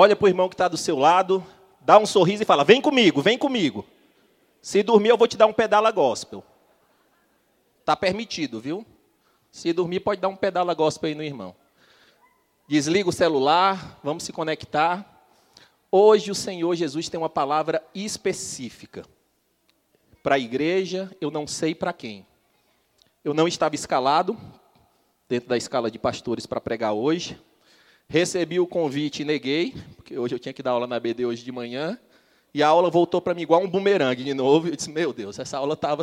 olha para o irmão que está do seu lado, dá um sorriso e fala: Vem comigo, vem comigo. Se dormir, eu vou te dar um pedala gospel. Está permitido, viu? Se dormir, pode dar um pedala gospel aí no irmão. Desliga o celular, vamos se conectar. Hoje o Senhor Jesus tem uma palavra específica. Para a igreja, eu não sei para quem. Eu não estava escalado dentro da escala de pastores para pregar hoje. Recebi o convite e neguei, porque hoje eu tinha que dar aula na BD hoje de manhã. E a aula voltou para mim igual um bumerangue de novo. Eu disse: Meu Deus, essa aula estava.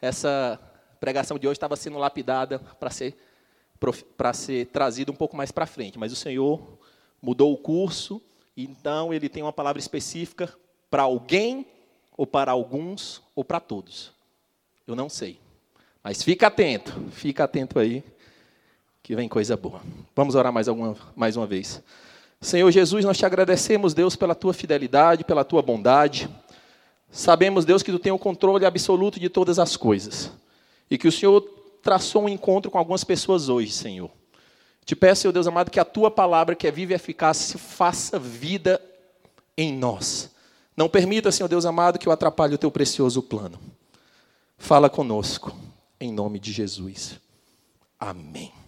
Essa pregação de hoje estava sendo lapidada para ser para ser trazido um pouco mais para frente, mas o Senhor mudou o curso, então ele tem uma palavra específica para alguém, ou para alguns, ou para todos. Eu não sei. Mas fica atento, fica atento aí, que vem coisa boa. Vamos orar mais, alguma, mais uma vez. Senhor Jesus, nós te agradecemos, Deus, pela tua fidelidade, pela tua bondade. Sabemos, Deus, que tu tem o controle absoluto de todas as coisas. E que o Senhor traçou um encontro com algumas pessoas hoje, Senhor. Te peço, Senhor Deus amado, que a tua palavra, que é viva e eficaz, se faça vida em nós. Não permita, Senhor Deus amado, que eu atrapalhe o teu precioso plano. Fala conosco, em nome de Jesus. Amém.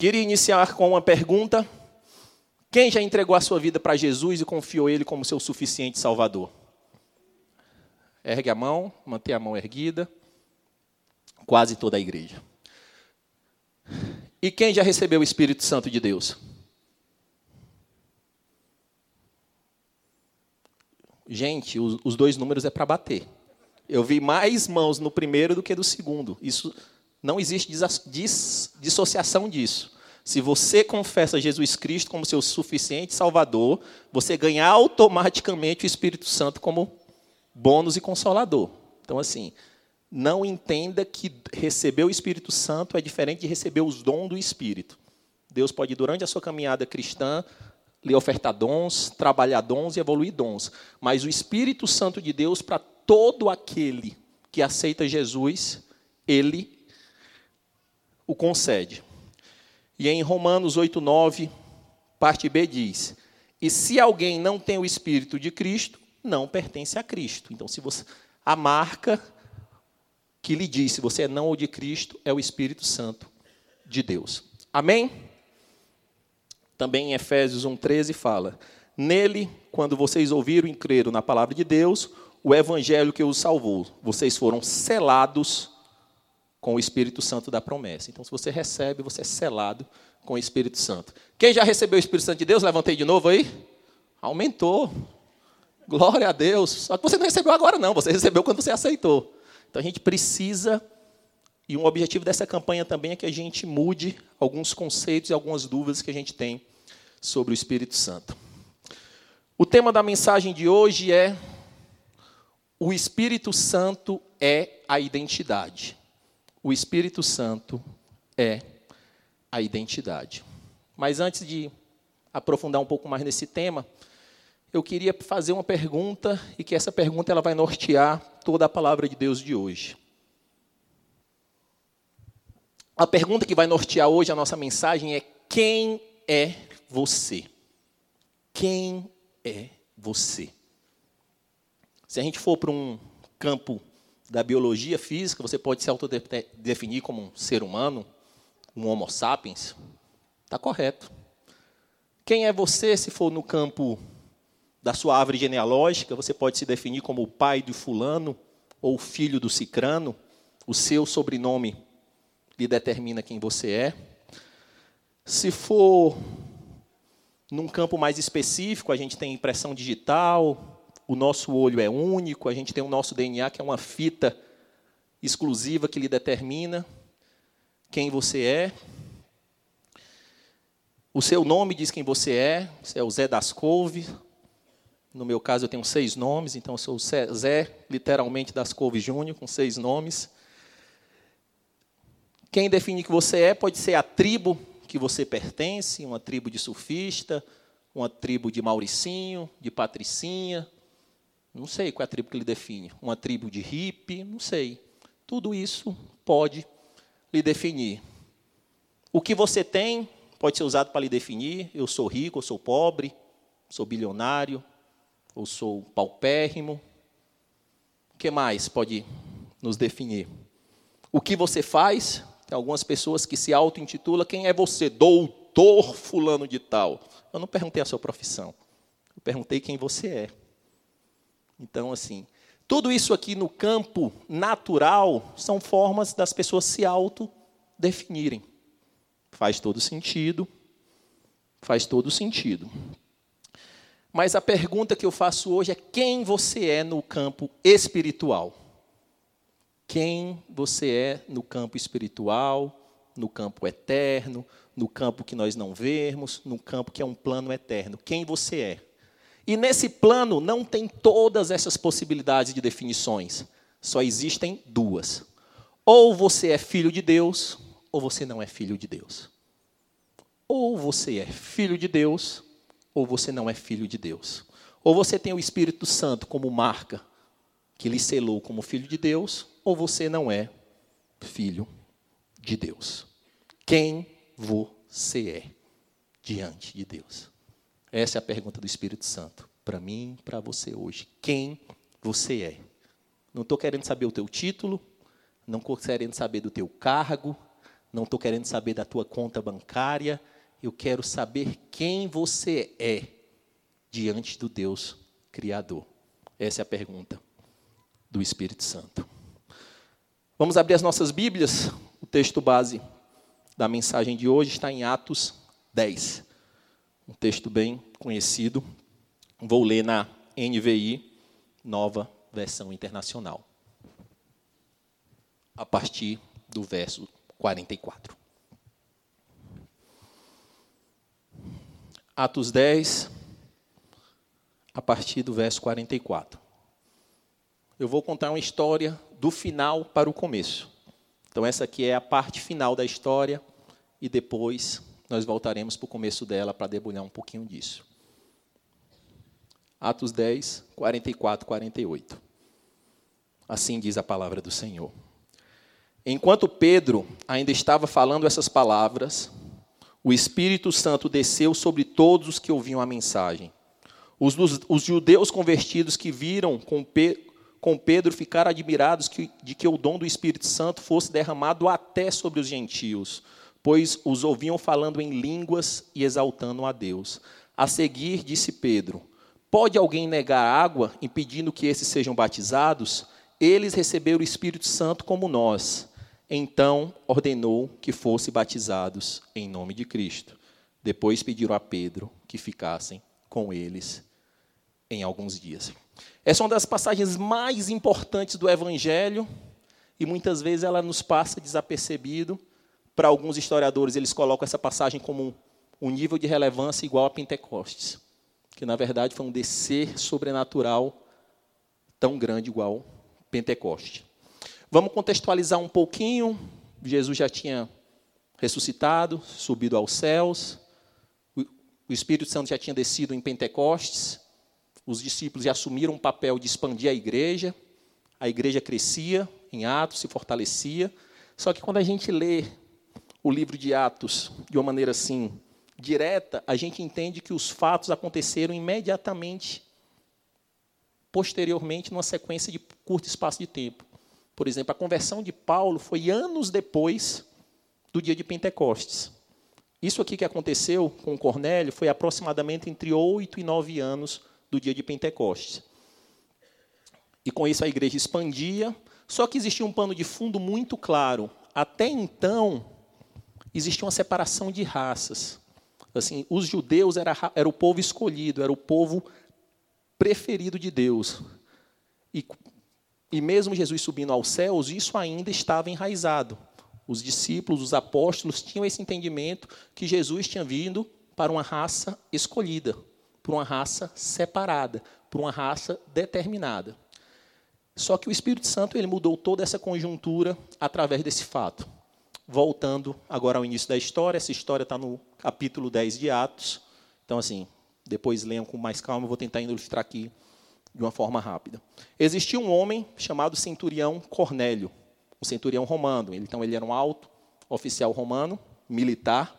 Queria iniciar com uma pergunta. Quem já entregou a sua vida para Jesus e confiou Ele como seu suficiente Salvador? Ergue a mão, mantenha a mão erguida quase toda a igreja. E quem já recebeu o Espírito Santo de Deus? Gente, os, dois números é para bater. Eu vi mais mãos no primeiro do que no segundo. Isso não existe dis, dissociação disso. Se você confessa Jesus Cristo como seu suficiente Salvador, você ganha automaticamente o Espírito Santo como bônus e consolador. Então, assim, não entenda que receber o Espírito Santo é diferente de receber os dons do Espírito. Deus pode, durante a sua caminhada cristã, lhe ofertar dons, trabalhar dons e evoluir dons. Mas o Espírito Santo de Deus, para todo aquele que aceita Jesus, ele o concede. E em Romanos 8, 9, parte B diz: E se alguém não tem o Espírito de Cristo, não pertence a Cristo. Então, se você. A marca que lhe diz se você é não ou de Cristo é o Espírito Santo de Deus. Amém? Também em Efésios 1,13 fala: Nele, quando vocês ouviram e creram na palavra de Deus, o evangelho que os salvou, vocês foram selados com o Espírito Santo da promessa. Então, se você recebe, você é selado com o Espírito Santo. Quem já recebeu o Espírito Santo de Deus, levantei de novo aí. Aumentou. Glória a Deus. Só que você não recebeu agora, não. Você recebeu quando você aceitou. Então a gente precisa, e um objetivo dessa campanha também é que a gente mude alguns conceitos e algumas dúvidas que a gente tem sobre o Espírito Santo. O tema da mensagem de hoje é: o Espírito Santo é a identidade. O Espírito Santo é a identidade. Mas antes de aprofundar um pouco mais nesse tema, eu queria fazer uma pergunta e que essa pergunta ela vai nortear toda a palavra de Deus de hoje. A pergunta que vai nortear hoje a nossa mensagem é: quem é você? Quem é você? Se a gente for para um campo da biologia física, você pode se autodefinir como um ser humano, um Homo sapiens. Está correto. Quem é você se for no campo da sua árvore genealógica, você pode se definir como o pai do fulano ou filho do cicrano. O seu sobrenome lhe determina quem você é. Se for num campo mais específico, a gente tem impressão digital, o nosso olho é único, a gente tem o nosso DNA, que é uma fita exclusiva que lhe determina quem você é. O seu nome diz quem você é, você é o Zé das Couves, no meu caso, eu tenho seis nomes, então eu sou Zé, literalmente, das Couves Júnior, com seis nomes. Quem define que você é pode ser a tribo que você pertence, uma tribo de surfista, uma tribo de Mauricinho, de Patricinha. Não sei qual é a tribo que ele define. Uma tribo de hippie, não sei. Tudo isso pode lhe definir. O que você tem pode ser usado para lhe definir: eu sou rico, eu sou pobre, sou bilionário, ou sou paupérrimo. O que mais pode nos definir? O que você faz? Tem algumas pessoas que se auto-intitulam: quem é você? Doutor Fulano de Tal. Eu não perguntei a sua profissão, eu perguntei quem você é. Então, assim, tudo isso aqui no campo natural são formas das pessoas se auto-definirem. Faz todo sentido. Faz todo sentido. Mas a pergunta que eu faço hoje é: quem você é no campo espiritual? Quem você é no campo espiritual, no campo eterno, no campo que nós não vemos, no campo que é um plano eterno? Quem você é? E nesse plano não tem todas essas possibilidades de definições, só existem duas. Ou você é filho de Deus, ou você não é filho de Deus. Ou você é filho de Deus, ou você não é filho de Deus. Ou você tem o Espírito Santo como marca que lhe selou como filho de Deus, ou você não é filho de Deus. Quem você é diante de Deus? Essa é a pergunta do Espírito Santo para mim, para você hoje. Quem você é? Não estou querendo saber o teu título, não estou querendo saber do teu cargo, não estou querendo saber da tua conta bancária, eu quero saber quem você é diante do Deus Criador. Essa é a pergunta do Espírito Santo. Vamos abrir as nossas Bíblias. O texto base da mensagem de hoje está em Atos 10. Um texto bem conhecido. Vou ler na NVI, nova versão internacional. A partir do verso 44. Atos 10, a partir do verso 44. Eu vou contar uma história do final para o começo. Então, essa aqui é a parte final da história, e depois nós voltaremos para o começo dela para debulhar um pouquinho disso. Atos 10, 44, 48. Assim diz a palavra do Senhor. Enquanto Pedro ainda estava falando essas palavras, o Espírito Santo desceu sobre todos os que ouviam a mensagem. Os, os judeus convertidos que viram com, Pe, com Pedro ficaram admirados que, de que o dom do Espírito Santo fosse derramado até sobre os gentios, pois os ouviam falando em línguas e exaltando a Deus. A seguir, disse Pedro: Pode alguém negar água, impedindo que esses sejam batizados? Eles receberam o Espírito Santo como nós. Então ordenou que fossem batizados em nome de Cristo. Depois pediram a Pedro que ficassem com eles em alguns dias. Essa é uma das passagens mais importantes do Evangelho e muitas vezes ela nos passa desapercebido. Para alguns historiadores, eles colocam essa passagem como um nível de relevância igual a Pentecostes, que na verdade foi um descer sobrenatural tão grande igual Pentecoste. Vamos contextualizar um pouquinho. Jesus já tinha ressuscitado, subido aos céus. O Espírito Santo já tinha descido em Pentecostes. Os discípulos já assumiram o papel de expandir a igreja. A igreja crescia em Atos, se fortalecia. Só que quando a gente lê o livro de Atos de uma maneira assim direta, a gente entende que os fatos aconteceram imediatamente posteriormente numa sequência de curto espaço de tempo. Por exemplo, a conversão de Paulo foi anos depois do dia de Pentecostes. Isso aqui que aconteceu com Cornélio foi aproximadamente entre oito e nove anos do dia de Pentecostes. E com isso a igreja expandia, só que existia um pano de fundo muito claro. Até então, existia uma separação de raças. Assim, os judeus era, era o povo escolhido, era o povo preferido de Deus. E e mesmo Jesus subindo aos céus, isso ainda estava enraizado. Os discípulos, os apóstolos tinham esse entendimento que Jesus tinha vindo para uma raça escolhida, para uma raça separada, para uma raça determinada. Só que o Espírito Santo ele mudou toda essa conjuntura através desse fato. Voltando agora ao início da história, essa história está no capítulo 10 de Atos. Então, assim, depois leiam com mais calma, vou tentar ilustrar aqui de uma forma rápida. Existia um homem chamado centurião Cornélio, um centurião romano. Então ele era um alto oficial romano, militar,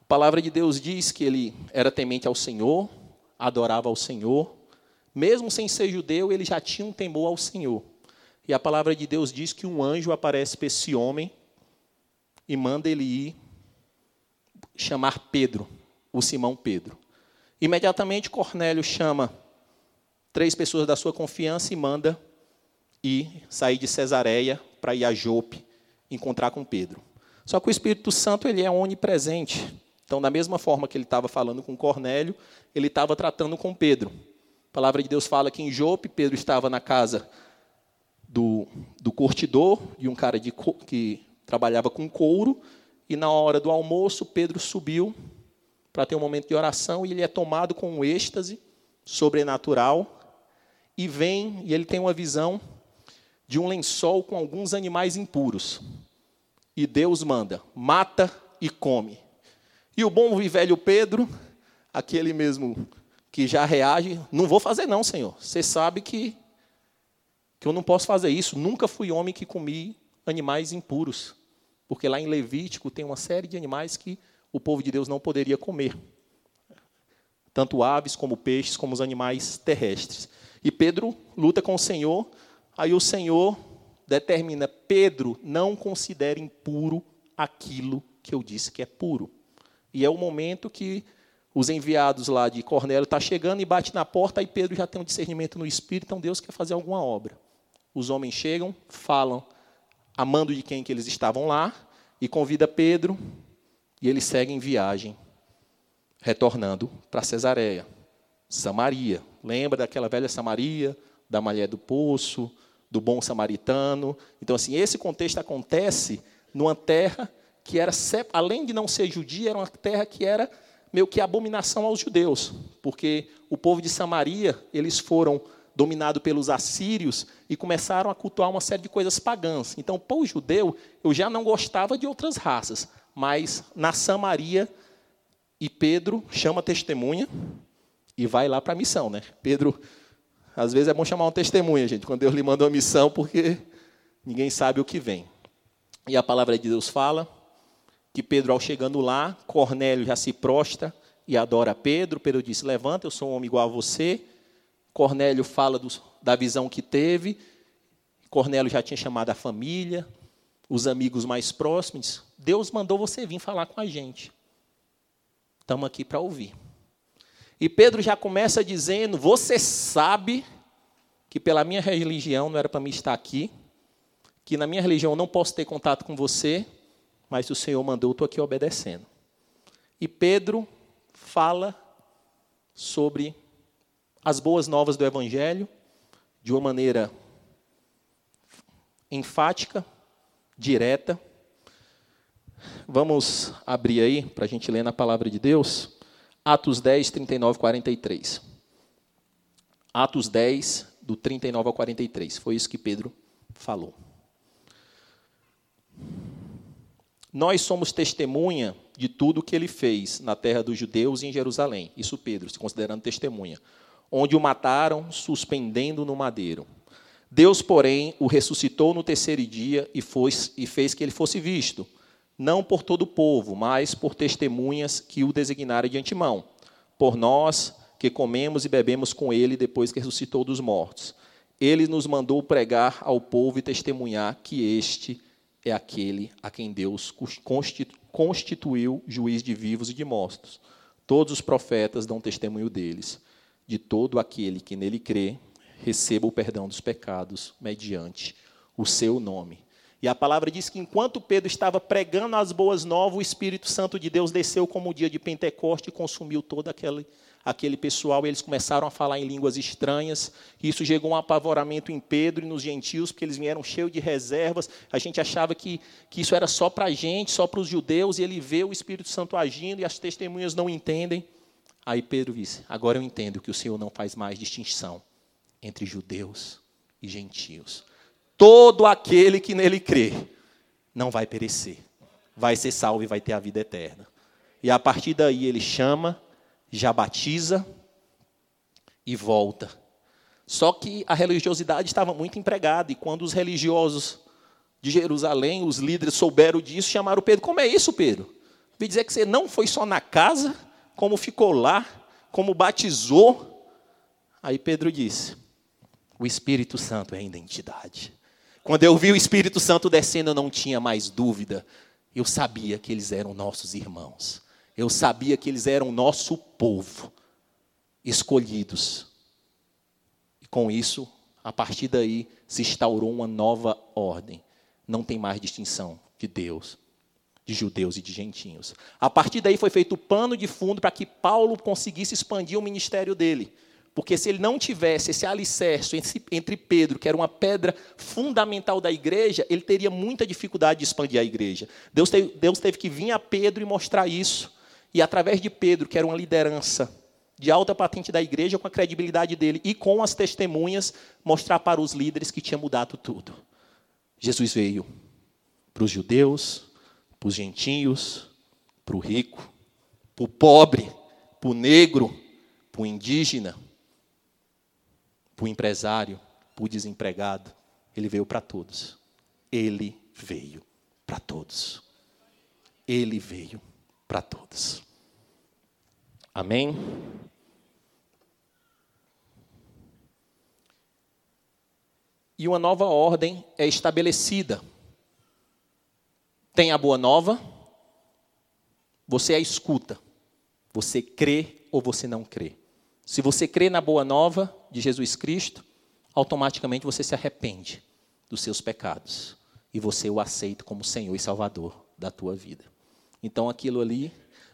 A palavra de Deus diz que ele era temente ao Senhor, adorava ao Senhor, mesmo sem ser judeu, ele já tinha um temor ao Senhor. E a palavra de Deus diz que um anjo aparece para esse homem e manda ele ir chamar Pedro, o Simão Pedro. Imediatamente Cornélio chama três pessoas da sua confiança e manda ir sair de Cesareia para ir a Jope encontrar com Pedro. Só que o Espírito Santo ele é onipresente. Então, da mesma forma que ele estava falando com Cornélio, ele estava tratando com Pedro. A palavra de Deus fala que em Jope, Pedro estava na casa do, do curtidor, de um cara de, que trabalhava com couro, e na hora do almoço, Pedro subiu para ter um momento de oração, e ele é tomado com um êxtase sobrenatural, e vem, e ele tem uma visão de um lençol com alguns animais impuros. E Deus manda: mata e come. E o bom e velho Pedro, aquele mesmo que já reage, não vou fazer não, Senhor. Você sabe que que eu não posso fazer isso. Nunca fui homem que comi animais impuros, porque lá em Levítico tem uma série de animais que o povo de Deus não poderia comer. Tanto aves como peixes, como os animais terrestres. E Pedro luta com o Senhor, aí o Senhor determina: Pedro, não considere impuro aquilo que eu disse que é puro. E é o momento que os enviados lá de Cornélio estão tá chegando e bate na porta, e Pedro já tem um discernimento no espírito, então Deus quer fazer alguma obra. Os homens chegam, falam amando de quem que eles estavam lá, e convida Pedro, e eles seguem viagem, retornando para Cesareia, Samaria. Lembra daquela velha Samaria, da mulher do poço, do bom samaritano? Então, assim, esse contexto acontece numa terra que era, além de não ser judia, era uma terra que era meio que abominação aos judeus, porque o povo de Samaria, eles foram dominados pelos assírios e começaram a cultuar uma série de coisas pagãs. Então, para o judeu, eu já não gostava de outras raças, mas na Samaria, e Pedro chama testemunha e vai lá para a missão, né? Pedro, às vezes é bom chamar uma testemunha, gente, quando Deus lhe manda uma missão, porque ninguém sabe o que vem. E a palavra de Deus fala que Pedro, ao chegando lá, Cornélio já se prostra e adora Pedro. Pedro disse: Levanta, eu sou um homem igual a você. Cornélio fala da visão que teve. Cornélio já tinha chamado a família, os amigos mais próximos. Deus mandou você vir falar com a gente. Estamos aqui para ouvir. E Pedro já começa dizendo: Você sabe que pela minha religião não era para mim estar aqui, que na minha religião eu não posso ter contato com você, mas o Senhor mandou, eu estou aqui obedecendo. E Pedro fala sobre as boas novas do Evangelho de uma maneira enfática, direta. Vamos abrir aí para a gente ler na palavra de Deus. Atos 10, 39 43. Atos 10, do 39 ao 43. Foi isso que Pedro falou. Nós somos testemunha de tudo que ele fez na terra dos judeus e em Jerusalém. Isso Pedro, se considerando testemunha. Onde o mataram, suspendendo no madeiro. Deus, porém, o ressuscitou no terceiro dia e, foi, e fez que ele fosse visto, não por todo o povo, mas por testemunhas que o designaram de antemão, por nós que comemos e bebemos com ele depois que ressuscitou dos mortos. Ele nos mandou pregar ao povo e testemunhar que este é aquele a quem Deus constituiu juiz de vivos e de mortos. Todos os profetas dão testemunho deles. De todo aquele que nele crê, receba o perdão dos pecados mediante o seu nome. E a palavra diz que enquanto Pedro estava pregando as boas novas, o Espírito Santo de Deus desceu como o dia de Pentecoste e consumiu todo aquele, aquele pessoal. E eles começaram a falar em línguas estranhas. Isso gerou um apavoramento em Pedro e nos gentios, porque eles vieram cheios de reservas. A gente achava que, que isso era só para a gente, só para os judeus. E ele vê o Espírito Santo agindo e as testemunhas não entendem. Aí Pedro disse: Agora eu entendo que o Senhor não faz mais distinção entre judeus e gentios todo aquele que nele crê não vai perecer, vai ser salvo e vai ter a vida eterna. E a partir daí ele chama, já batiza e volta. Só que a religiosidade estava muito empregada, e quando os religiosos de Jerusalém, os líderes souberam disso, chamaram Pedro. Como é isso, Pedro? Vi dizer que você não foi só na casa, como ficou lá, como batizou. Aí Pedro disse: O Espírito Santo é a identidade. Quando eu vi o Espírito Santo descendo, eu não tinha mais dúvida. Eu sabia que eles eram nossos irmãos. Eu sabia que eles eram nosso povo, escolhidos. E com isso, a partir daí, se instaurou uma nova ordem. Não tem mais distinção de Deus, de judeus e de gentios. A partir daí foi feito o pano de fundo para que Paulo conseguisse expandir o ministério dele. Porque se ele não tivesse esse alicerce entre Pedro, que era uma pedra fundamental da igreja, ele teria muita dificuldade de expandir a igreja. Deus teve, Deus teve que vir a Pedro e mostrar isso. E através de Pedro, que era uma liderança de alta patente da igreja, com a credibilidade dele e com as testemunhas, mostrar para os líderes que tinha mudado tudo. Jesus veio para os judeus, para os gentios, para o rico, para o pobre, para o negro, para o indígena, para o empresário, para o desempregado. Ele veio para todos. Ele veio para todos. Ele veio para todos. Amém? E uma nova ordem é estabelecida. Tem a boa nova, você a escuta. Você crê ou você não crê. Se você crê na boa nova de Jesus Cristo, automaticamente você se arrepende dos seus pecados e você o aceita como Senhor e Salvador da tua vida. Então aquilo ali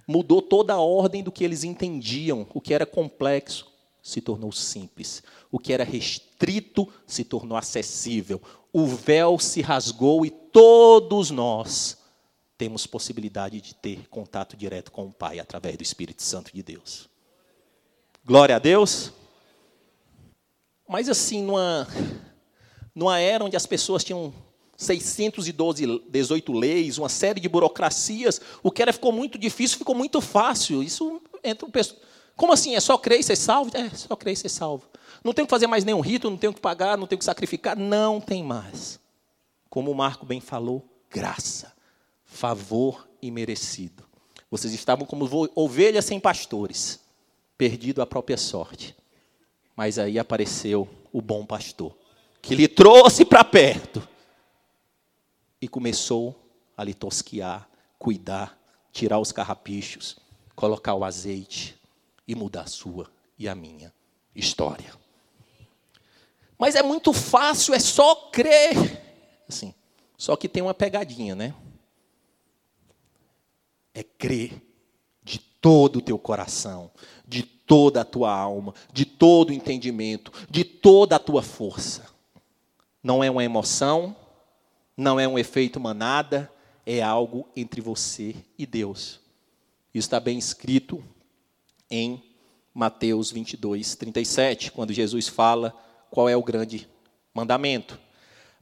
mudou toda a ordem do que eles entendiam, o que era complexo se tornou simples, o que era restrito se tornou acessível, o véu se rasgou e todos nós temos possibilidade de ter contato direto com o Pai através do Espírito Santo de Deus. Glória a Deus. Mas assim, numa, numa era onde as pessoas tinham 612, 18 leis, uma série de burocracias, o que era ficou muito difícil, ficou muito fácil. Isso entra um Como assim? É só crer e ser salvo? É, só crer e ser salvo. Não tenho que fazer mais nenhum rito, não tenho que pagar, não tenho que sacrificar. Não tem mais. Como o Marco bem falou, graça, favor e merecido. Vocês estavam como ovelhas sem pastores perdido a própria sorte. Mas aí apareceu o bom pastor, que lhe trouxe para perto e começou a lhe tosquiar, cuidar, tirar os carrapichos, colocar o azeite e mudar a sua e a minha história. Mas é muito fácil, é só crer. Assim, só que tem uma pegadinha, né? É crer de todo o teu coração, de toda a tua alma, de todo o entendimento, de toda a tua força. Não é uma emoção, não é um efeito manada, é algo entre você e Deus. Isso está bem escrito em Mateus 22, 37, quando Jesus fala qual é o grande mandamento.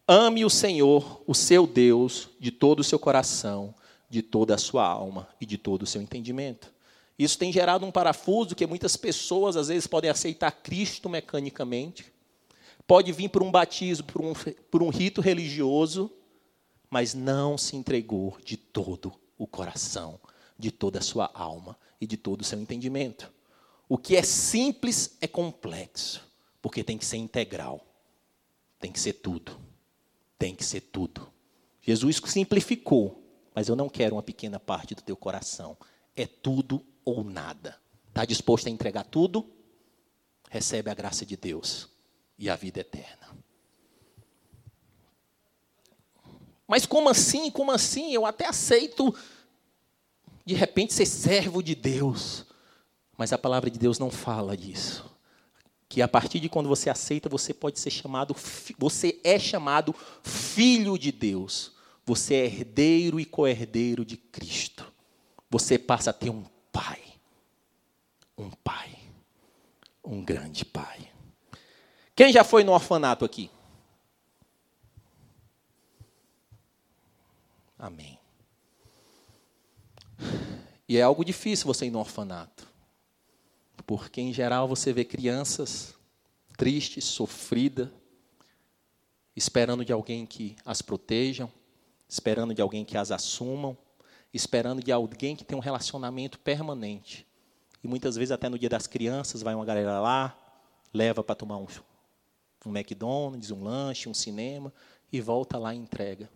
Ame o Senhor, o seu Deus, de todo o seu coração, de toda a sua alma e de todo o seu entendimento. Isso tem gerado um parafuso que muitas pessoas às vezes podem aceitar Cristo mecanicamente, pode vir por um batismo, por um, por um rito religioso, mas não se entregou de todo o coração, de toda a sua alma e de todo o seu entendimento. O que é simples é complexo, porque tem que ser integral, tem que ser tudo, tem que ser tudo. Jesus simplificou, mas eu não quero uma pequena parte do teu coração, é tudo ou nada. Está disposto a entregar tudo? Recebe a graça de Deus e a vida eterna. Mas como assim? Como assim? Eu até aceito de repente ser servo de Deus. Mas a palavra de Deus não fala disso. Que a partir de quando você aceita, você pode ser chamado, você é chamado filho de Deus. Você é herdeiro e co-herdeiro de Cristo. Você passa a ter um pai. Um pai. Um grande pai. Quem já foi no orfanato aqui? Amém. E é algo difícil você ir no orfanato. Porque, em geral, você vê crianças tristes, sofridas, esperando de alguém que as protejam, esperando de alguém que as assumam, esperando de alguém que tem um relacionamento permanente. E muitas vezes, até no dia das crianças, vai uma galera lá, leva para tomar um, um McDonald's, um lanche, um cinema, e volta lá e entrega.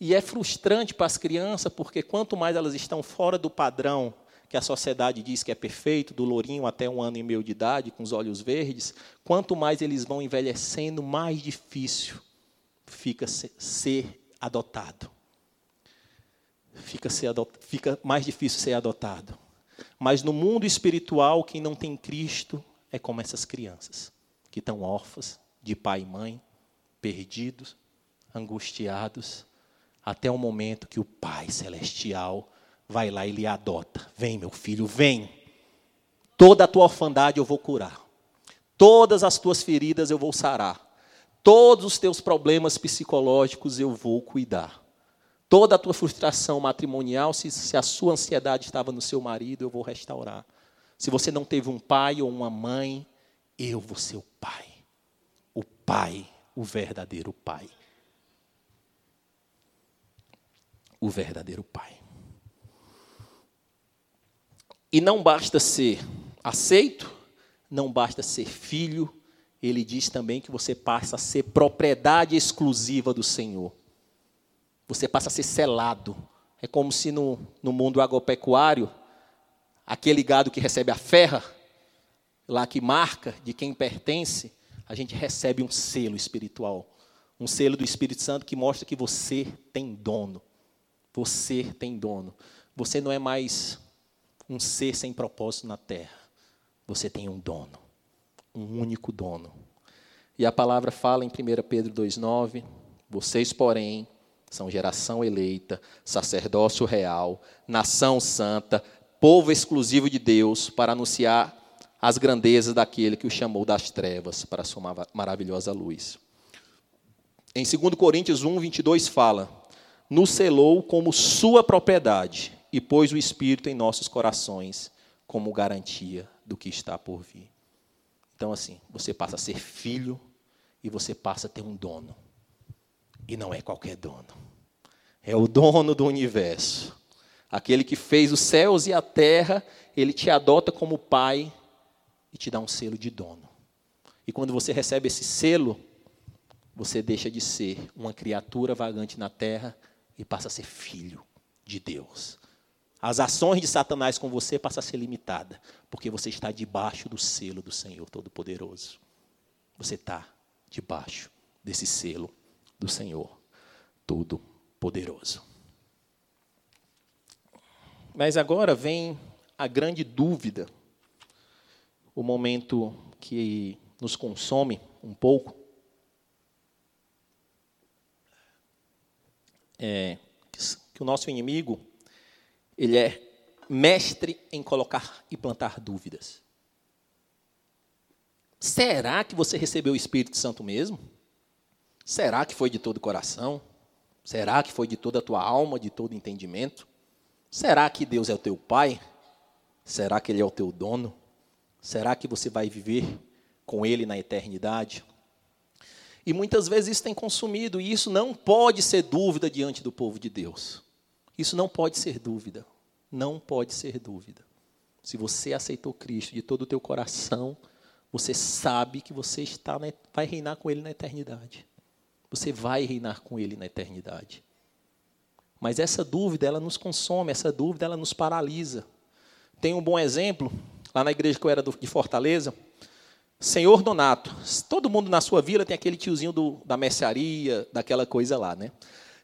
E é frustrante para as crianças, porque quanto mais elas estão fora do padrão que a sociedade diz que é perfeito, do lourinho até um ano e meio de idade, com os olhos verdes, quanto mais eles vão envelhecendo, mais difícil fica ser adotado. Fica, ser adot... fica mais difícil ser adotado. Mas no mundo espiritual, quem não tem Cristo é como essas crianças, que estão órfãs de pai e mãe, perdidos, angustiados, até o momento que o Pai Celestial vai lá e lhe adota. Vem, meu filho, vem. Toda a tua orfandade eu vou curar. Todas as tuas feridas eu vou sarar. Todos os teus problemas psicológicos eu vou cuidar. Toda a tua frustração matrimonial, se, se a sua ansiedade estava no seu marido, eu vou restaurar. Se você não teve um pai ou uma mãe, eu vou ser o pai. O pai, o verdadeiro pai. O verdadeiro pai. E não basta ser aceito, não basta ser filho, ele diz também que você passa a ser propriedade exclusiva do Senhor. Você passa a ser selado. É como se no, no mundo agropecuário, aquele gado que recebe a ferra, lá que marca de quem pertence, a gente recebe um selo espiritual. Um selo do Espírito Santo que mostra que você tem dono. Você tem dono. Você não é mais um ser sem propósito na terra. Você tem um dono. Um único dono. E a palavra fala em 1 Pedro 2,9: Vocês, porém, são geração eleita, sacerdócio real, nação santa, povo exclusivo de Deus, para anunciar as grandezas daquele que o chamou das trevas para a sua maravilhosa luz. Em 2 Coríntios 1, 22 fala: Nos selou como sua propriedade e pôs o Espírito em nossos corações como garantia do que está por vir. Então, assim, você passa a ser filho e você passa a ter um dono. E não é qualquer dono. É o dono do universo. Aquele que fez os céus e a terra, ele te adota como pai e te dá um selo de dono. E quando você recebe esse selo, você deixa de ser uma criatura vagante na terra e passa a ser filho de Deus. As ações de Satanás com você passam a ser limitadas, porque você está debaixo do selo do Senhor Todo-Poderoso. Você está debaixo desse selo do Senhor Todo-Poderoso. Mas agora vem a grande dúvida, o momento que nos consome um pouco. É, que o nosso inimigo, ele é mestre em colocar e plantar dúvidas. Será que você recebeu o Espírito Santo mesmo? Será que foi de todo o coração? Será que foi de toda a tua alma, de todo entendimento? Será que Deus é o teu pai? Será que Ele é o teu dono? Será que você vai viver com Ele na eternidade? E muitas vezes isso tem consumido, e isso não pode ser dúvida diante do povo de Deus. Isso não pode ser dúvida. Não pode ser dúvida. Se você aceitou Cristo de todo o teu coração, você sabe que você está vai reinar com Ele na eternidade. Você vai reinar com Ele na eternidade. Mas essa dúvida, ela nos consome, essa dúvida, ela nos paralisa. Tem um bom exemplo, lá na igreja que eu era de Fortaleza, Senhor Donato. Todo mundo na sua vila tem aquele tiozinho do, da mercearia, daquela coisa lá, né?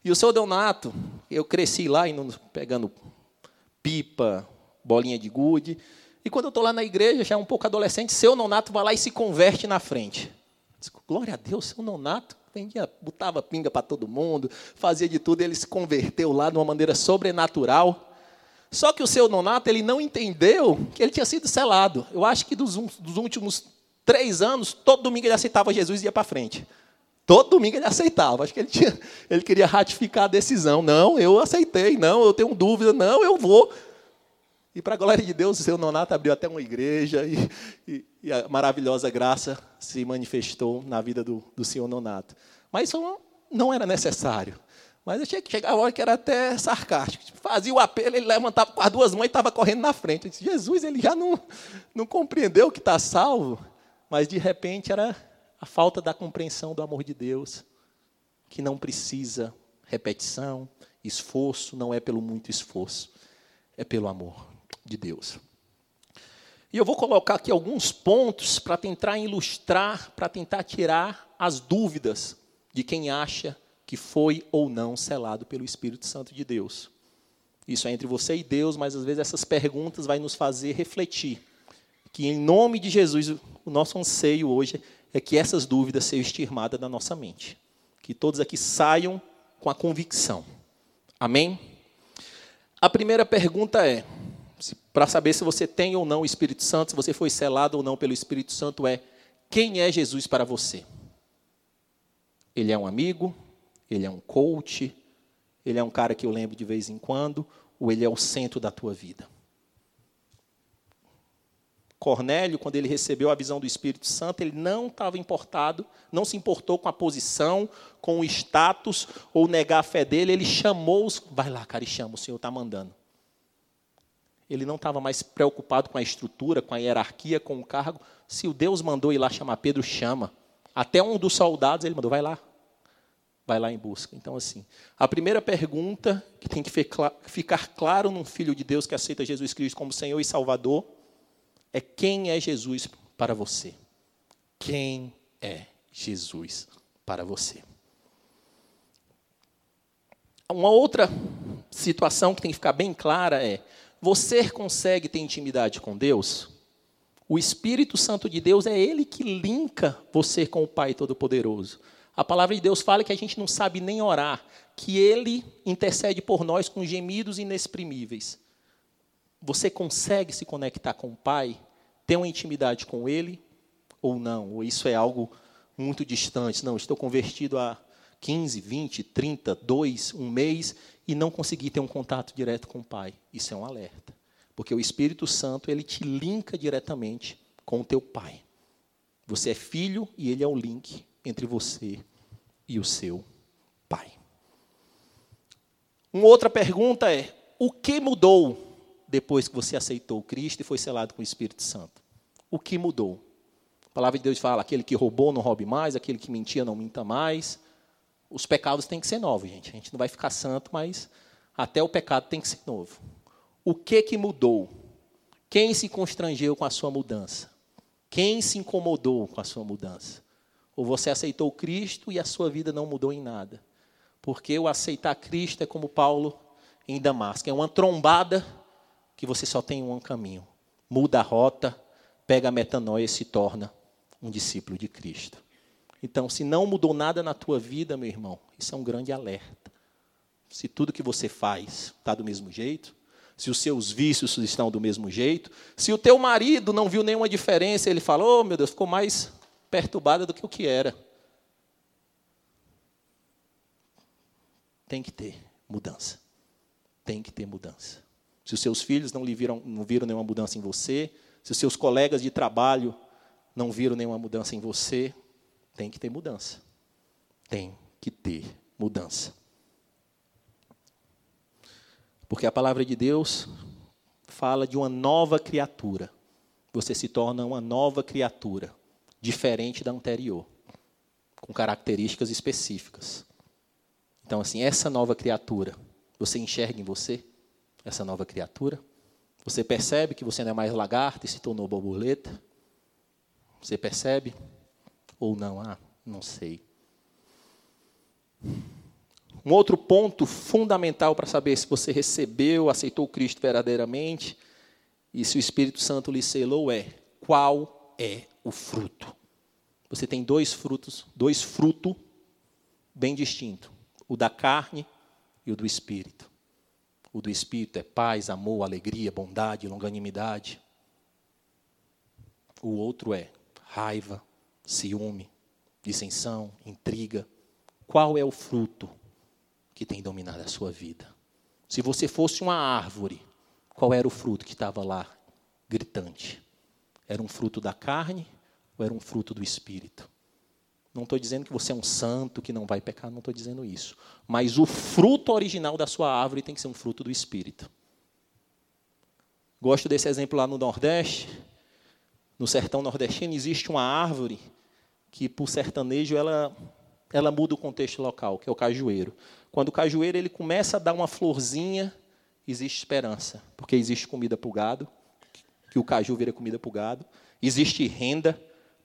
E o senhor Donato, eu cresci lá, indo, pegando pipa, bolinha de gude. E quando eu estou lá na igreja, já um pouco adolescente, seu Nonato vai lá e se converte na frente. Glória a Deus, seu Nonato vendia, botava pinga para todo mundo, fazia de tudo, ele se converteu lá de uma maneira sobrenatural. Só que o seu nonato, ele não entendeu que ele tinha sido selado. Eu acho que dos, dos últimos três anos, todo domingo ele aceitava Jesus e ia para frente. Todo domingo ele aceitava. Acho que ele, tinha, ele queria ratificar a decisão. Não, eu aceitei. Não, eu tenho dúvida. Não, eu vou. E para a glória de Deus, o seu nonato abriu até uma igreja e, e, e, a maravilhosa graça se manifestou na vida do, do senhor nonato. Mas isso não, não era necessário. Mas eu achei que chegava a hora que era até sarcástico. Tipo, fazia o apelo, ele levantava com as duas mãos e estava correndo na frente. Eu disse, Jesus, ele já não, não compreendeu que está salvo. Mas de repente era a falta da compreensão do amor de Deus, que não precisa repetição, esforço, não é pelo muito esforço, é pelo amor de Deus. E eu vou colocar aqui alguns pontos para tentar ilustrar, para tentar tirar as dúvidas de quem acha que foi ou não selado pelo Espírito Santo de Deus. Isso é entre você e Deus, mas às vezes essas perguntas vai nos fazer refletir. Que em nome de Jesus, o nosso anseio hoje é que essas dúvidas sejam extirpadas da nossa mente. Que todos aqui saiam com a convicção. Amém? A primeira pergunta é, para saber se você tem ou não o Espírito Santo, se você foi selado ou não pelo Espírito Santo, é quem é Jesus para você? Ele é um amigo? ele é um coach, ele é um cara que eu lembro de vez em quando, ou ele é o centro da tua vida. Cornélio, quando ele recebeu a visão do Espírito Santo, ele não estava importado, não se importou com a posição, com o status, ou negar a fé dele, ele chamou os. Vai lá, cara, e chama, o Senhor está mandando. Ele não estava mais preocupado com a estrutura, com a hierarquia, com o cargo. Se o Deus mandou ir lá chamar Pedro, chama. Até um dos soldados ele mandou, vai lá, vai lá em busca. Então, assim, a primeira pergunta que tem que ficar claro num filho de Deus que aceita Jesus Cristo como Senhor e Salvador é quem é Jesus para você. Quem é Jesus para você? Uma outra situação que tem que ficar bem clara é: você consegue ter intimidade com Deus? O Espírito Santo de Deus é ele que linka você com o Pai Todo-Poderoso. A palavra de Deus fala que a gente não sabe nem orar, que Ele intercede por nós com gemidos inexprimíveis. Você consegue se conectar com o Pai, ter uma intimidade com Ele, ou não? Ou isso é algo muito distante? Não, estou convertido há 15, 20, 30, 2, um mês e não consegui ter um contato direto com o Pai. Isso é um alerta. Porque o Espírito Santo, ele te linka diretamente com o teu Pai. Você é filho e ele é o link entre você e o seu pai. Uma outra pergunta é: o que mudou depois que você aceitou Cristo e foi selado com o Espírito Santo? O que mudou? A palavra de Deus fala: aquele que roubou não roube mais, aquele que mentia não minta mais. Os pecados têm que ser novos, gente. A gente não vai ficar santo, mas até o pecado tem que ser novo. O que que mudou? Quem se constrangeu com a sua mudança? Quem se incomodou com a sua mudança? Ou você aceitou Cristo e a sua vida não mudou em nada. Porque o aceitar Cristo é como Paulo em Damasco, é uma trombada que você só tem um caminho. Muda a rota, pega a metanoia e se torna um discípulo de Cristo. Então, se não mudou nada na tua vida, meu irmão, isso é um grande alerta. Se tudo que você faz está do mesmo jeito, se os seus vícios estão do mesmo jeito, se o teu marido não viu nenhuma diferença, ele falou, oh, meu Deus, ficou mais perturbada do que o que era. Tem que ter mudança. Tem que ter mudança. Se os seus filhos não, viram, não viram nenhuma mudança em você, se os seus colegas de trabalho não viram nenhuma mudança em você, tem que ter mudança. Tem que ter mudança. Porque a palavra de Deus fala de uma nova criatura. Você se torna uma nova criatura diferente da anterior, com características específicas. Então, assim, essa nova criatura, você enxerga em você essa nova criatura? Você percebe que você não é mais lagarto e se tornou borboleta? Você percebe? Ou não? Ah, não sei. Um outro ponto fundamental para saber se você recebeu, aceitou Cristo verdadeiramente e se o Espírito Santo lhe selou é qual é o fruto. Você tem dois frutos, dois frutos bem distintos: o da carne e o do espírito. O do espírito é paz, amor, alegria, bondade, longanimidade. O outro é raiva, ciúme, dissensão, intriga. Qual é o fruto que tem dominado a sua vida? Se você fosse uma árvore, qual era o fruto que estava lá gritante? Era um fruto da carne ou era um fruto do Espírito? Não estou dizendo que você é um santo que não vai pecar, não estou dizendo isso. Mas o fruto original da sua árvore tem que ser um fruto do Espírito. Gosto desse exemplo lá no Nordeste. No sertão nordestino existe uma árvore que, por sertanejo, ela, ela muda o contexto local, que é o cajueiro. Quando o cajueiro ele começa a dar uma florzinha, existe esperança, porque existe comida para o gado, que o caju vira comida para o gado. Existe renda,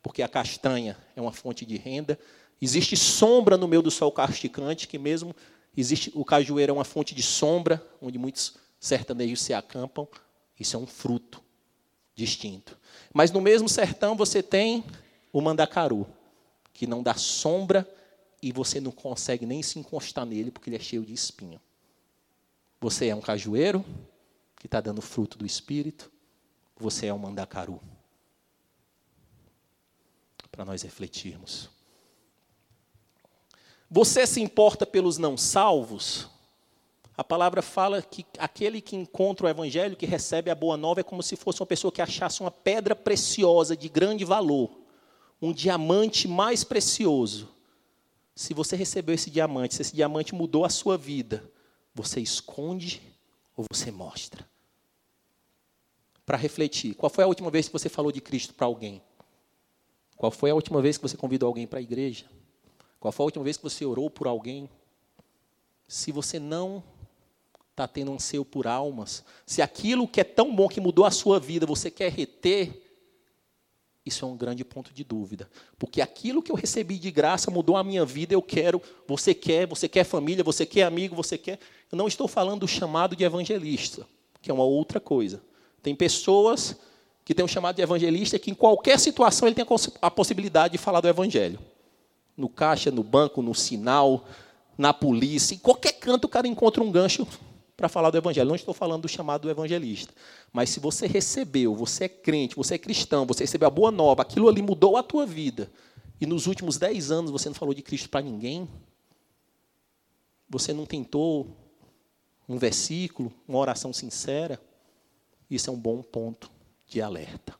porque a castanha é uma fonte de renda. Existe sombra no meio do sol casticante, que mesmo existe o cajueiro é uma fonte de sombra, onde muitos sertanejos se acampam. Isso é um fruto distinto. Mas no mesmo sertão você tem o mandacaru, que não dá sombra e você não consegue nem se encostar nele porque ele é cheio de espinho. Você é um cajueiro que está dando fruto do Espírito, você é um mandacaru para nós refletirmos. Você se importa pelos não salvos? A palavra fala que aquele que encontra o evangelho, que recebe a boa nova, é como se fosse uma pessoa que achasse uma pedra preciosa de grande valor, um diamante mais precioso. Se você recebeu esse diamante, se esse diamante mudou a sua vida, você esconde ou você mostra? Para refletir, qual foi a última vez que você falou de Cristo para alguém? Qual foi a última vez que você convidou alguém para a igreja? Qual foi a última vez que você orou por alguém? Se você não está tendo anseio por almas, se aquilo que é tão bom que mudou a sua vida você quer reter, isso é um grande ponto de dúvida. Porque aquilo que eu recebi de graça mudou a minha vida, eu quero, você quer, você quer família, você quer amigo, você quer. Eu não estou falando do chamado de evangelista, que é uma outra coisa. Tem pessoas que tem um chamado de evangelista, que em qualquer situação ele tem a possibilidade de falar do evangelho. No caixa, no banco, no sinal, na polícia, em qualquer canto o cara encontra um gancho para falar do evangelho. Não estou falando do chamado do evangelista. Mas se você recebeu, você é crente, você é cristão, você recebeu a boa nova, aquilo ali mudou a tua vida, e nos últimos dez anos você não falou de Cristo para ninguém, você não tentou um versículo, uma oração sincera, isso é um bom ponto de alerta.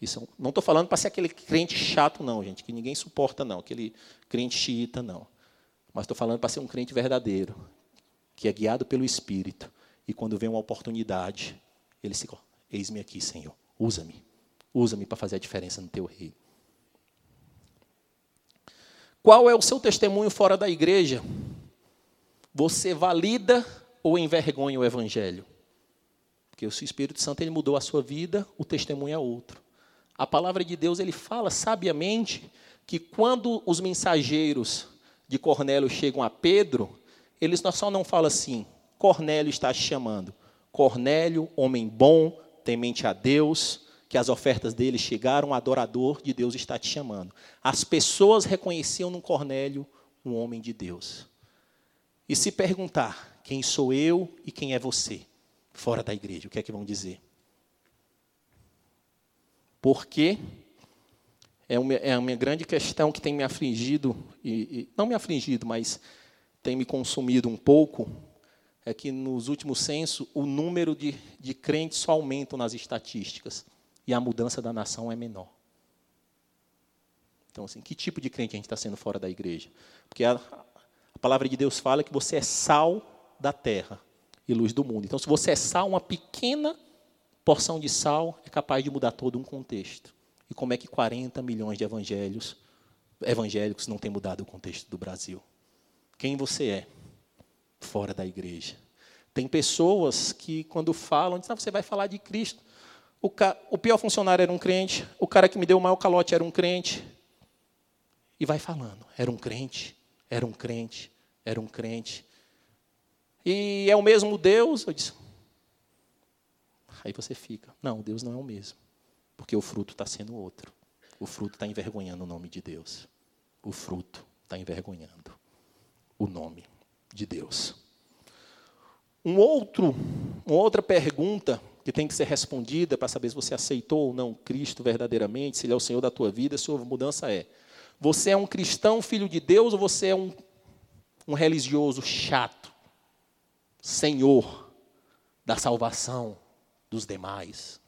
Isso, é não estou falando para ser aquele crente chato, não, gente, que ninguém suporta, não, aquele crente xiita, não. Mas estou falando para ser um crente verdadeiro, que é guiado pelo Espírito, e quando vem uma oportunidade, ele se. Eis-me aqui, Senhor, usa-me, usa-me para fazer a diferença no teu reino. Qual é o seu testemunho fora da igreja? Você valida ou envergonha o Evangelho? Porque o Espírito Santo ele mudou a sua vida, o testemunho é outro. A palavra de Deus ele fala sabiamente que quando os mensageiros de Cornélio chegam a Pedro, eles só não falam assim: Cornélio está te chamando. Cornélio, homem bom, temente a Deus, que as ofertas dele chegaram, adorador de Deus está te chamando. As pessoas reconheciam no Cornélio um homem de Deus. E se perguntar: quem sou eu e quem é você? Fora da igreja. O que é que vão dizer? Porque é uma, é uma grande questão que tem me afligido, e, e, não me afligido, mas tem me consumido um pouco, é que nos últimos censos o número de, de crentes só aumenta nas estatísticas e a mudança da nação é menor. Então, assim, que tipo de crente a gente está sendo fora da igreja? Porque a, a palavra de Deus fala que você é sal da terra e luz do mundo. Então, se você é sal, uma pequena porção de sal é capaz de mudar todo um contexto. E como é que 40 milhões de evangelhos, evangélicos não têm mudado o contexto do Brasil? Quem você é fora da igreja? Tem pessoas que, quando falam, dizem, ah, você vai falar de Cristo. O, ca... o pior funcionário era um crente, o cara que me deu o maior calote era um crente. E vai falando, era um crente, era um crente, era um crente. E é o mesmo Deus? Eu disse. Aí você fica. Não, Deus não é o mesmo. Porque o fruto está sendo outro. O fruto está envergonhando o nome de Deus. O fruto está envergonhando o nome de Deus. Um outro, uma outra pergunta que tem que ser respondida para saber se você aceitou ou não Cristo verdadeiramente, se Ele é o Senhor da tua vida, se houve mudança é: você é um cristão, filho de Deus, ou você é um, um religioso chato? Senhor da salvação dos demais.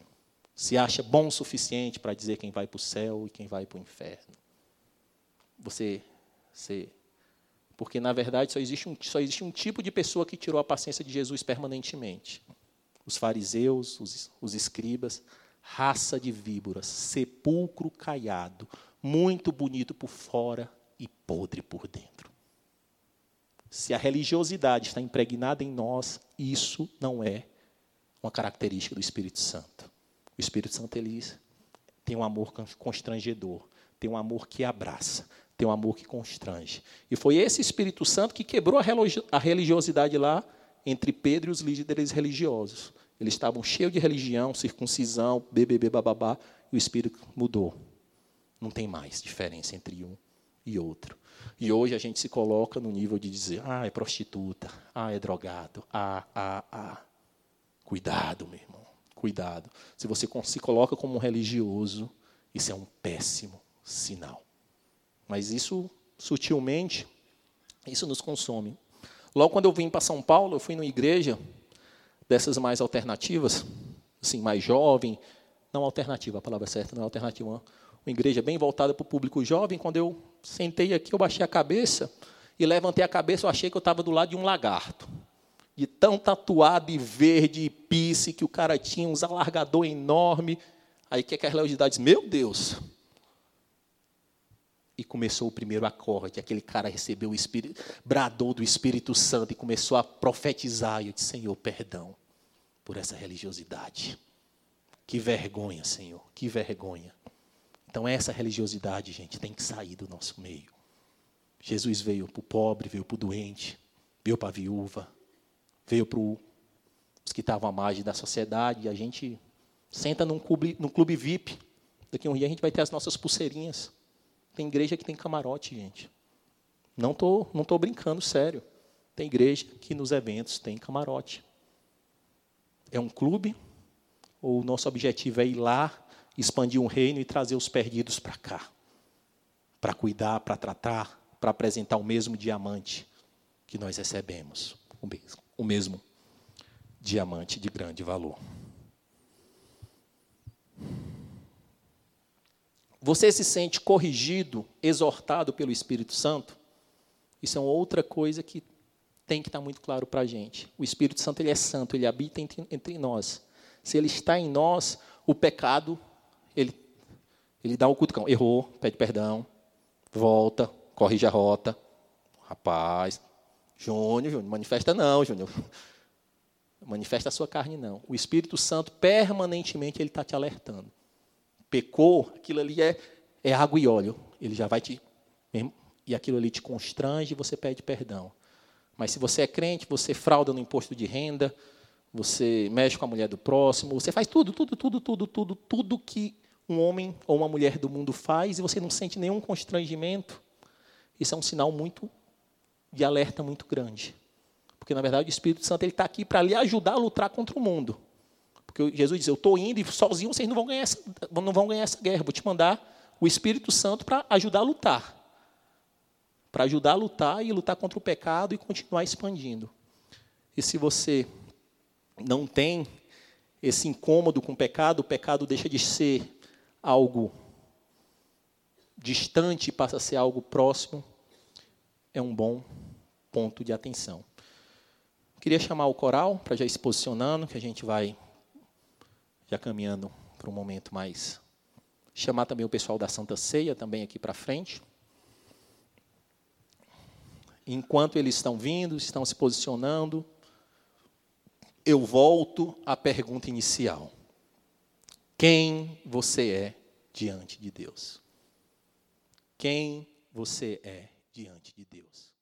Se acha bom o suficiente para dizer quem vai para o céu e quem vai para o inferno. você ser. Porque, na verdade, só existe, um, só existe um tipo de pessoa que tirou a paciência de Jesus permanentemente: os fariseus, os, os escribas, raça de víboras, sepulcro caiado, muito bonito por fora e podre por dentro. Se a religiosidade está impregnada em nós, isso não é uma característica do Espírito Santo. O Espírito Santo ele tem um amor constrangedor, tem um amor que abraça, tem um amor que constrange. E foi esse Espírito Santo que quebrou a religiosidade lá entre Pedro e os líderes religiosos. Eles estavam cheios de religião, circuncisão, BBB, bababá, e o Espírito mudou. Não tem mais diferença entre um e outro. E hoje a gente se coloca no nível de dizer, ah, é prostituta, ah, é drogado, ah, ah, ah. Cuidado, meu irmão, cuidado. Se você se coloca como um religioso, isso é um péssimo sinal. Mas isso, sutilmente, isso nos consome. Logo quando eu vim para São Paulo, eu fui numa igreja dessas mais alternativas, assim, mais jovem, não alternativa, a palavra certa não é alternativa, uma, uma igreja bem voltada para o público jovem. Quando eu sentei aqui, eu baixei a cabeça e levantei a cabeça, eu achei que eu estava do lado de um lagarto. De tão tatuado e verde e pisse que o cara tinha, uns alargador enorme. Aí que aquela lealdade diz, meu Deus, e começou o primeiro acorde. Aquele cara recebeu o Espírito, bradou do Espírito Santo e começou a profetizar. E eu disse: Senhor, perdão por essa religiosidade. Que vergonha, Senhor, que vergonha. Então, essa religiosidade, gente, tem que sair do nosso meio. Jesus veio para o pobre, veio para o doente, veio para a viúva, veio para os que estavam à margem da sociedade. E a gente senta num clube, num clube VIP. Daqui a um dia a gente vai ter as nossas pulseirinhas. Tem igreja que tem camarote, gente. Não tô, não tô brincando, sério. Tem igreja que nos eventos tem camarote. É um clube ou o nosso objetivo é ir lá, expandir um reino e trazer os perdidos para cá? Para cuidar, para tratar, para apresentar o mesmo diamante que nós recebemos. O mesmo, o mesmo diamante de grande valor. Você se sente corrigido, exortado pelo Espírito Santo? Isso é outra coisa que tem que estar muito claro para a gente. O Espírito Santo ele é santo, ele habita entre, entre, nós. Se ele está em nós, o pecado, ele, ele dá o cutucão. Errou, pede perdão, volta, corrige a rota. Rapaz, Júnior, Júnior, manifesta não, Júnior. Manifesta a sua carne não. O Espírito Santo permanentemente ele está te alertando pecou, aquilo ali é, é água e óleo. Ele já vai te. E aquilo ali te constrange e você pede perdão. Mas se você é crente, você frauda no imposto de renda, você mexe com a mulher do próximo, você faz tudo, tudo, tudo, tudo, tudo, tudo que um homem ou uma mulher do mundo faz e você não sente nenhum constrangimento. Isso é um sinal muito de alerta muito grande. Porque, na verdade, o Espírito Santo está aqui para lhe ajudar a lutar contra o mundo. Porque Jesus diz: Eu estou indo e sozinho vocês não vão ganhar essa, não vão ganhar essa guerra. Vou te mandar o Espírito Santo para ajudar a lutar. Para ajudar a lutar e lutar contra o pecado e continuar expandindo. E se você não tem esse incômodo com o pecado, o pecado deixa de ser algo distante passa a ser algo próximo, é um bom ponto de atenção. Queria chamar o coral para já ir se posicionando, que a gente vai já caminhando para um momento mais. Chamar também o pessoal da Santa Ceia também aqui para frente. Enquanto eles estão vindo, estão se posicionando, eu volto à pergunta inicial: quem você é diante de Deus. Quem você é diante de Deus.